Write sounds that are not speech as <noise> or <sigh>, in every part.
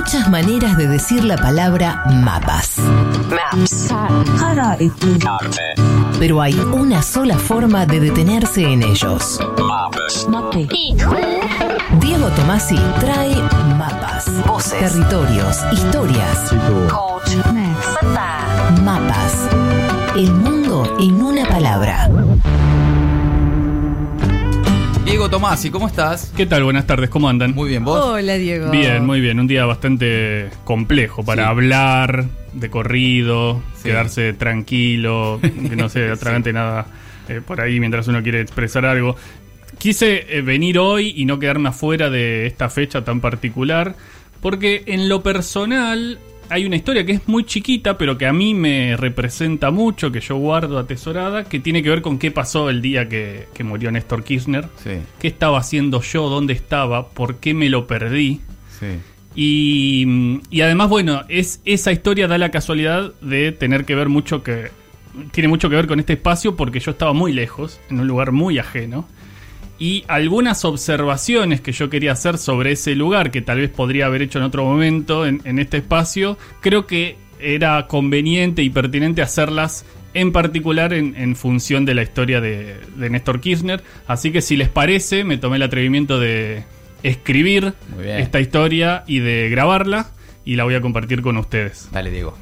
muchas maneras de decir la palabra mapas. Maps. Pero hay una sola forma de detenerse en ellos. Diego Tomasi trae mapas, voces, territorios, historias. Mapas. El mundo en una palabra. Diego Tomasi, ¿cómo estás? ¿Qué tal? Buenas tardes, ¿cómo andan? Muy bien, ¿vos? Hola, Diego. Bien, muy bien. Un día bastante complejo para Sí. hablar de corrido, Sí. quedarse tranquilo, que no sé, <laughs> atragante nada eh, por ahí mientras uno quiere expresar algo. Quise eh, venir hoy y no quedarme afuera de esta fecha tan particular, porque en lo personal hay una historia que es muy chiquita, pero que a mí me representa mucho, que yo guardo atesorada, que tiene que ver con qué pasó el día que, que murió Néstor Kirchner. Sí, ¿Qué estaba haciendo yo? ¿Dónde estaba? ¿Por qué me lo perdí? sí. Y, y además, bueno, es, esa historia da la casualidad de tener que ver mucho que. Tiene mucho que ver con este espacio porque yo estaba muy lejos, en un lugar muy ajeno. Y algunas observaciones que yo quería hacer sobre ese lugar, que tal vez podría haber hecho en otro momento en, en este espacio, creo que era conveniente y pertinente hacerlas en particular en, en función de la historia de, de Néstor Kirchner. Así que si les parece, me tomé el atrevimiento de escribir esta historia y de grabarla y la voy a compartir con ustedes. Dale, Diego.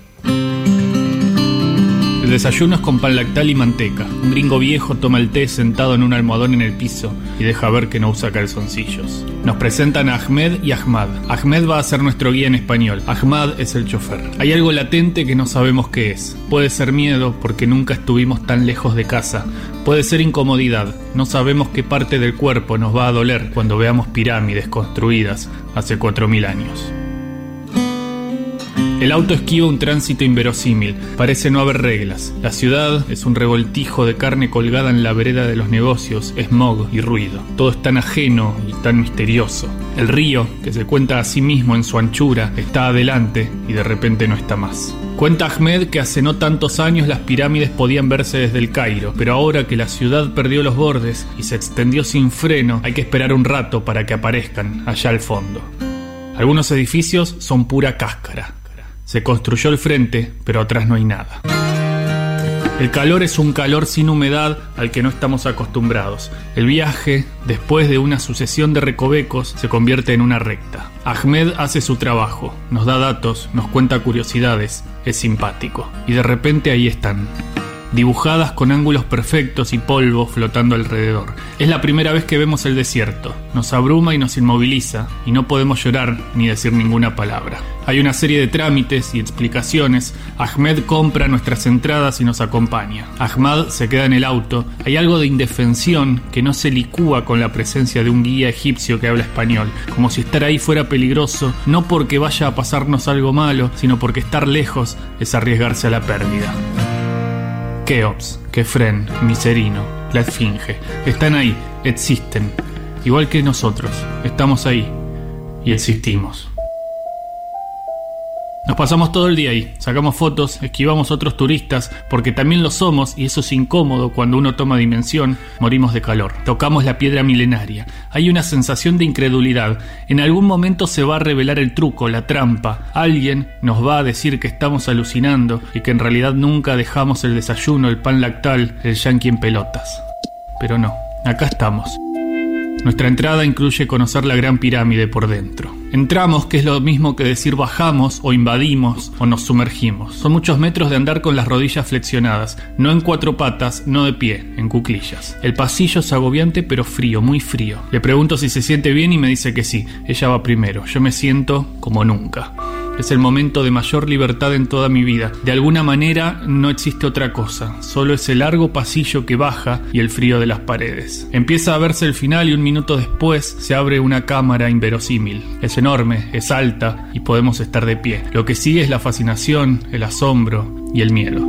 El desayuno es con pan lactal y manteca. Un gringo viejo toma el té sentado en un almohadón en el piso y deja ver que no usa calzoncillos. Nos presentan a Ahmed y Ahmad. Ahmed va a ser nuestro guía en español. Ahmad es el chofer. Hay algo latente que no sabemos qué es. Puede ser miedo porque nunca estuvimos tan lejos de casa. Puede ser incomodidad. No sabemos qué parte del cuerpo nos va a doler cuando veamos pirámides construidas hace 4.000 años. El auto esquiva un tránsito inverosímil, parece no haber reglas. La ciudad es un revoltijo de carne colgada en la vereda de los negocios, smog y ruido. Todo es tan ajeno y tan misterioso. El río, que se cuenta a sí mismo en su anchura, está adelante y de repente no está más. Cuenta Ahmed que hace no tantos años las pirámides podían verse desde el Cairo, pero ahora que la ciudad perdió los bordes y se extendió sin freno, hay que esperar un rato para que aparezcan allá al fondo. Algunos edificios son pura cáscara. Se construyó el frente, pero atrás no hay nada. El calor es un calor sin humedad al que no estamos acostumbrados. El viaje, después de una sucesión de recovecos, se convierte en una recta. Ahmed hace su trabajo, nos da datos, nos cuenta curiosidades, es simpático. Y de repente ahí están, dibujadas con ángulos perfectos y polvo flotando alrededor. Es la primera vez que vemos el desierto. Nos abruma y nos inmoviliza, y no podemos llorar ni decir ninguna palabra. Hay una serie de trámites y explicaciones. Ahmed compra nuestras entradas y nos acompaña. Ahmad se queda en el auto. Hay algo de indefensión que no se licúa con la presencia de un guía egipcio que habla español, como si estar ahí fuera peligroso, no porque vaya a pasarnos algo malo, sino porque estar lejos es arriesgarse a la pérdida. Keops, Kefren, Miserino, la Esfinge. Están ahí, existen. Igual que nosotros, estamos ahí y existimos. Nos pasamos todo el día ahí, sacamos fotos, esquivamos otros turistas, porque también lo somos y eso es incómodo cuando uno toma dimensión, morimos de calor. Tocamos la piedra milenaria. Hay una sensación de incredulidad. En algún momento se va a revelar el truco, la trampa. Alguien nos va a decir que estamos alucinando y que en realidad nunca dejamos el desayuno, el pan lactal, el yanqui en pelotas. Pero no, acá estamos. Nuestra entrada incluye conocer la gran pirámide por dentro. Entramos, que es lo mismo que decir bajamos o invadimos o nos sumergimos. Son muchos metros de andar con las rodillas flexionadas, no en cuatro patas, no de pie, en cuclillas. El pasillo es agobiante pero frío, muy frío. Le pregunto si se siente bien y me dice que sí. Ella va primero. Yo me siento como nunca. Es el momento de mayor libertad en toda mi vida. De alguna manera no existe otra cosa, solo ese largo pasillo que baja y el frío de las paredes. Empieza a verse el final y un minuto después se abre una cámara inverosímil. Es enorme, es alta y podemos estar de pie. Lo que sigue es la fascinación, el asombro y el miedo.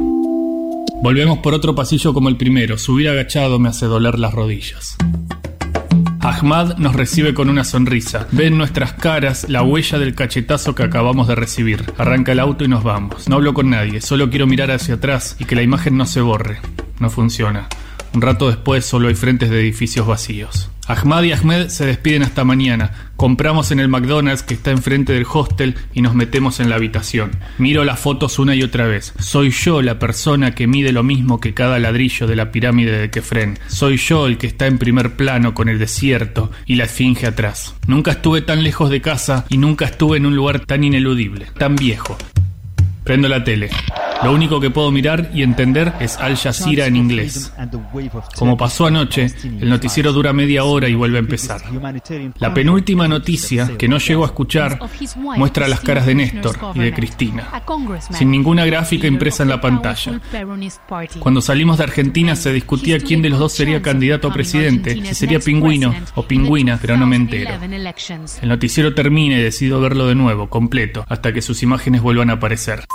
Volvemos por otro pasillo como el primero. Subir agachado me hace doler las rodillas. Ahmad nos recibe con una sonrisa. Ve en nuestras caras la huella del cachetazo que acabamos de recibir. Arranca el auto y nos vamos. No hablo con nadie, solo quiero mirar hacia atrás y que la imagen no se borre. No funciona. Un rato después solo hay frentes de edificios vacíos. Ahmad y Ahmed se despiden hasta mañana. Compramos en el McDonald's que está enfrente del hostel y nos metemos en la habitación. Miro las fotos una y otra vez. Soy yo la persona que mide lo mismo que cada ladrillo de la pirámide de Kefren. Soy yo el que está en primer plano con el desierto y la esfinge atrás. Nunca estuve tan lejos de casa y nunca estuve en un lugar tan ineludible, tan viejo. Prendo la tele. Lo único que puedo mirar y entender es Al Jazeera en inglés. Como pasó anoche, el noticiero dura media hora y vuelve a empezar. La penúltima noticia, que no llego a escuchar, muestra las caras de Néstor y de Cristina, sin ninguna gráfica impresa en la pantalla. Cuando salimos de Argentina se discutía quién de los dos sería candidato a presidente, si sería pingüino o pingüina, pero no me entero. El noticiero termina y decido verlo de nuevo, completo, hasta que sus imágenes vuelvan a aparecer.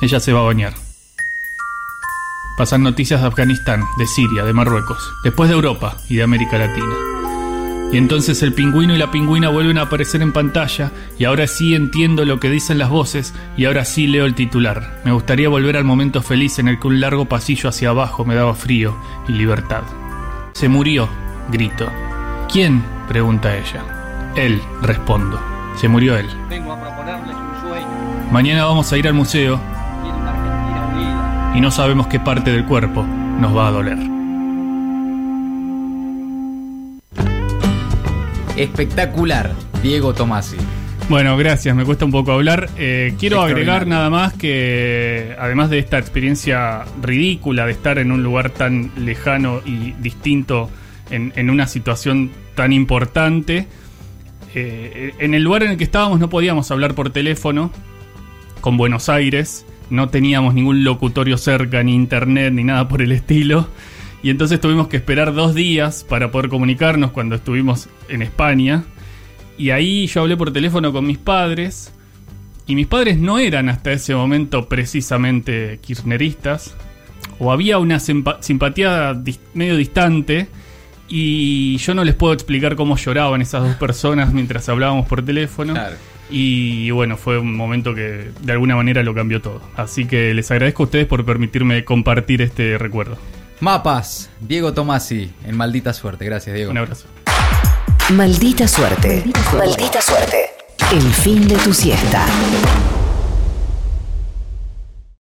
Ella se va a bañar. Pasan noticias de Afganistán, de Siria, de Marruecos, después de Europa y de América Latina. Y entonces el pingüino y la pingüina vuelven a aparecer en pantalla y ahora sí entiendo lo que dicen las voces y ahora sí leo el titular. Me gustaría volver al momento feliz en el que un largo pasillo hacia abajo me daba frío y libertad. Se murió, grito. ¿Quién? pregunta ella. Él, respondo. Se murió él. Vengo a proponerles un sueño. Mañana vamos a ir al museo y no sabemos qué parte del cuerpo nos va a doler. Espectacular, Diego Tomasi. Bueno, gracias, me cuesta un poco hablar. Eh, quiero agregar nada más que, además de esta experiencia ridícula de estar en un lugar tan lejano y distinto en, en una situación tan importante, eh, en el lugar en el que estábamos no podíamos hablar por teléfono con Buenos Aires, no teníamos ningún locutorio cerca, ni internet, ni nada por el estilo. Y entonces tuvimos que esperar dos días para poder comunicarnos cuando estuvimos en España. Y ahí yo hablé por teléfono con mis padres. Y mis padres no eran hasta ese momento precisamente kirchneristas. O había una simpa- simpatía medio distante. Y yo no les puedo explicar cómo lloraban esas dos personas mientras hablábamos por teléfono. Claro. Y bueno, fue un momento que de alguna manera lo cambió todo. Así que les agradezco a ustedes por permitirme compartir este recuerdo. Mapas, Diego Tomasi, en maldita suerte. Gracias, Diego. Un abrazo. Maldita suerte. Maldita suerte. El fin de tu siesta.